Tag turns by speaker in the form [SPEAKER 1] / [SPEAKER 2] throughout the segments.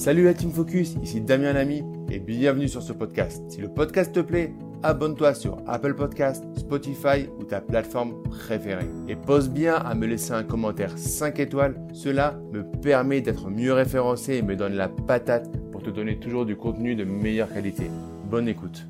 [SPEAKER 1] Salut la Team Focus, ici Damien Lamy et bienvenue sur ce podcast. Si le podcast te plaît, abonne-toi sur Apple Podcast, Spotify ou ta plateforme préférée. Et pose bien à me laisser un commentaire 5 étoiles, cela me permet d'être mieux référencé et me donne la patate pour te donner toujours du contenu de meilleure qualité. Bonne écoute.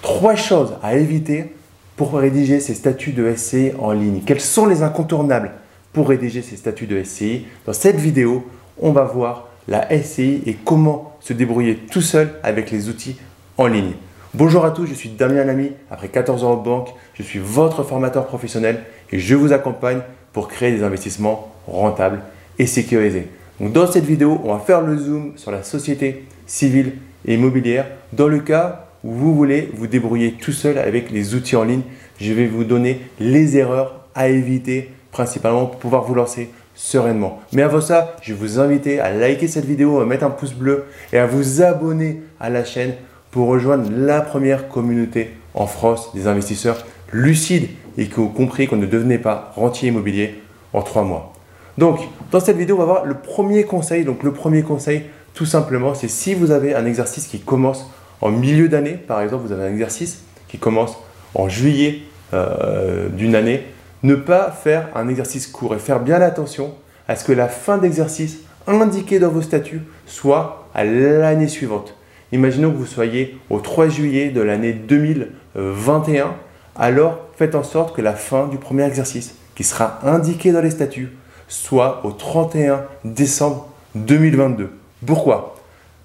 [SPEAKER 2] Trois choses à éviter pour rédiger ces statuts de SCI en ligne. Quels sont les incontournables pour rédiger ces statuts de SCI Dans cette vidéo, on va voir la SCI et comment se débrouiller tout seul avec les outils en ligne. Bonjour à tous, je suis Damien Lamy. Après 14 ans en banque, je suis votre formateur professionnel et je vous accompagne pour créer des investissements rentables et sécurisés. Dans cette vidéo, on va faire le zoom sur la société civile et immobilière. Dans le cas où vous voulez vous débrouiller tout seul avec les outils en ligne, je vais vous donner les erreurs à éviter principalement pour pouvoir vous lancer sereinement. Mais avant ça, je vais vous inviter à liker cette vidéo, à mettre un pouce bleu et à vous abonner à la chaîne pour rejoindre la première communauté en France des investisseurs lucides et qui ont compris qu'on ne devenait pas rentier immobilier en trois mois. Donc, dans cette vidéo, on va voir le premier conseil. Donc, le premier conseil, tout simplement, c'est si vous avez un exercice qui commence en milieu d'année, par exemple, vous avez un exercice qui commence en juillet euh, d'une année, ne pas faire un exercice court et faire bien attention à ce que la fin d'exercice indiquée dans vos statuts soit à l'année suivante. Imaginons que vous soyez au 3 juillet de l'année 2021, alors faites en sorte que la fin du premier exercice qui sera indiqué dans les statuts soit au 31 décembre 2022. Pourquoi?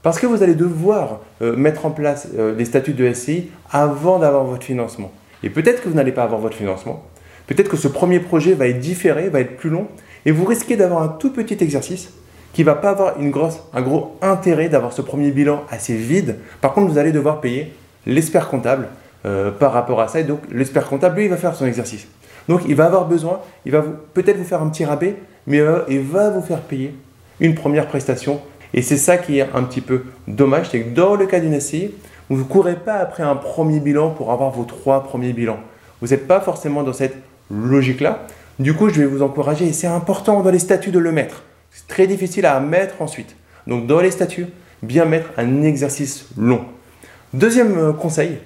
[SPEAKER 2] Parce que vous allez devoir euh, mettre en place euh, les statuts de SCI avant d'avoir votre financement. Et peut-être que vous n'allez pas avoir votre financement, Peut-être que ce premier projet va être différé, va être plus long, et vous risquez d'avoir un tout petit exercice qui ne va pas avoir une grosse, un gros intérêt d'avoir ce premier bilan assez vide. Par contre, vous allez devoir payer l'expert comptable euh, par rapport à ça. Et donc, l'expert comptable, lui, il va faire son exercice. Donc, il va avoir besoin, il va peut-être vous faire un petit rabais, mais il va vous faire payer une première prestation. Et c'est ça qui est un petit peu dommage, c'est que dans le cas d'une SCI, vous ne courez pas après un premier bilan pour avoir vos trois premiers bilans. Vous n'êtes pas forcément dans cette logique-là. Du coup, je vais vous encourager, et c'est important dans les statuts de le mettre. C'est très difficile à mettre ensuite. Donc, dans les statuts, bien mettre un exercice long. Deuxième euh, conseil,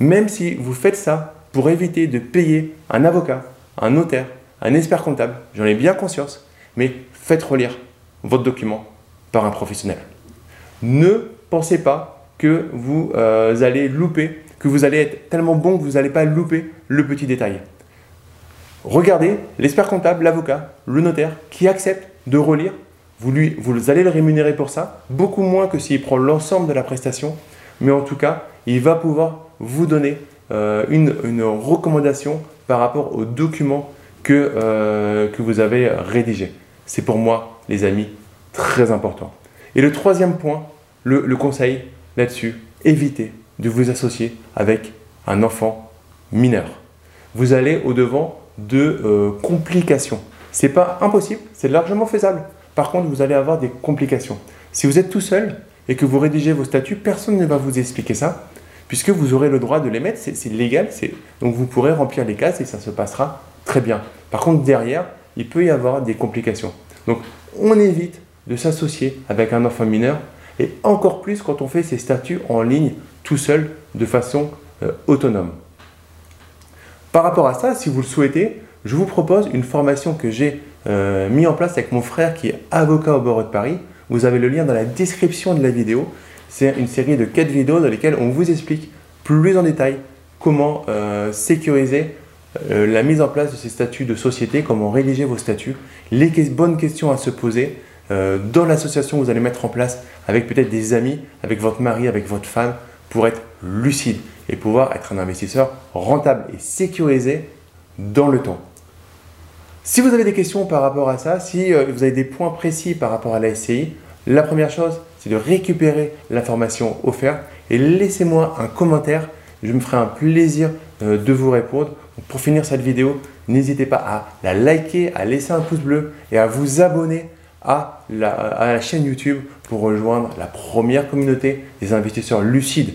[SPEAKER 2] même si vous faites ça pour éviter de payer un avocat, un notaire, un expert comptable, j'en ai bien conscience, mais faites relire votre document par un professionnel. Ne pensez pas que vous euh, allez louper, que vous allez être tellement bon que vous n'allez pas louper le petit détail. Regardez l'expert comptable, l'avocat, le notaire qui accepte de relire. Vous, allez le rémunérer pour ça, beaucoup moins que s'il prend l'ensemble de la prestation. Mais en tout cas, il va pouvoir vous donner euh, une, recommandation par rapport aux documents que, euh, que vous avez rédigés. C'est pour moi, les amis, très important. Et le troisième point, le, le conseil là-dessus, évitez de vous associer avec un enfant mineur. Vous allez au-devant de euh, complications. Ce n'est pas impossible, c'est largement faisable. Par contre, vous allez avoir des complications. Si vous êtes tout seul et que vous rédigez vos statuts, personne ne va vous expliquer ça, puisque vous aurez le droit de les mettre, c'est légal, donc vous pourrez remplir les cases et ça se passera très bien. Par contre, derrière, il peut y avoir des complications. Donc, on évite de s'associer avec un enfant mineur, et encore plus quand on fait ces statuts en ligne tout seul, de façon euh, autonome. Par rapport à ça, si vous le souhaitez, je vous propose une formation que j'ai euh, mis en place avec mon frère qui est avocat au barreau de Paris. Vous avez le lien dans la description de la vidéo. C'est une série de 4 vidéos dans lesquelles on vous explique plus en détail comment euh, sécuriser euh, la mise en place de ces statuts de société, comment rédiger vos statuts, les bonnes questions à se poser dans l'association que vous allez mettre en place avec peut-être des amis, avec votre mari, avec votre femme, pour être lucide et pouvoir être un investisseur rentable et sécurisé dans le temps. Si vous avez des questions par rapport à ça, si euh, vous avez des points précis par rapport à la SCI, la première chose, c'est de récupérer l'information offerte et laissez-moi un commentaire. Je me ferai un plaisir euh, de vous répondre. Pour finir cette vidéo, n'hésitez pas à la liker, à laisser un pouce bleu et à vous abonner à la, chaîne YouTube pour rejoindre la première communauté des investisseurs lucides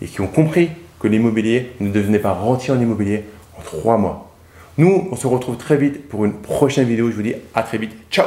[SPEAKER 2] et qui ont compris que l'immobilier ne devenait pas rentier en immobilier en trois mois. Nous, on se retrouve très vite pour une prochaine vidéo. Je vous dis à très vite. Ciao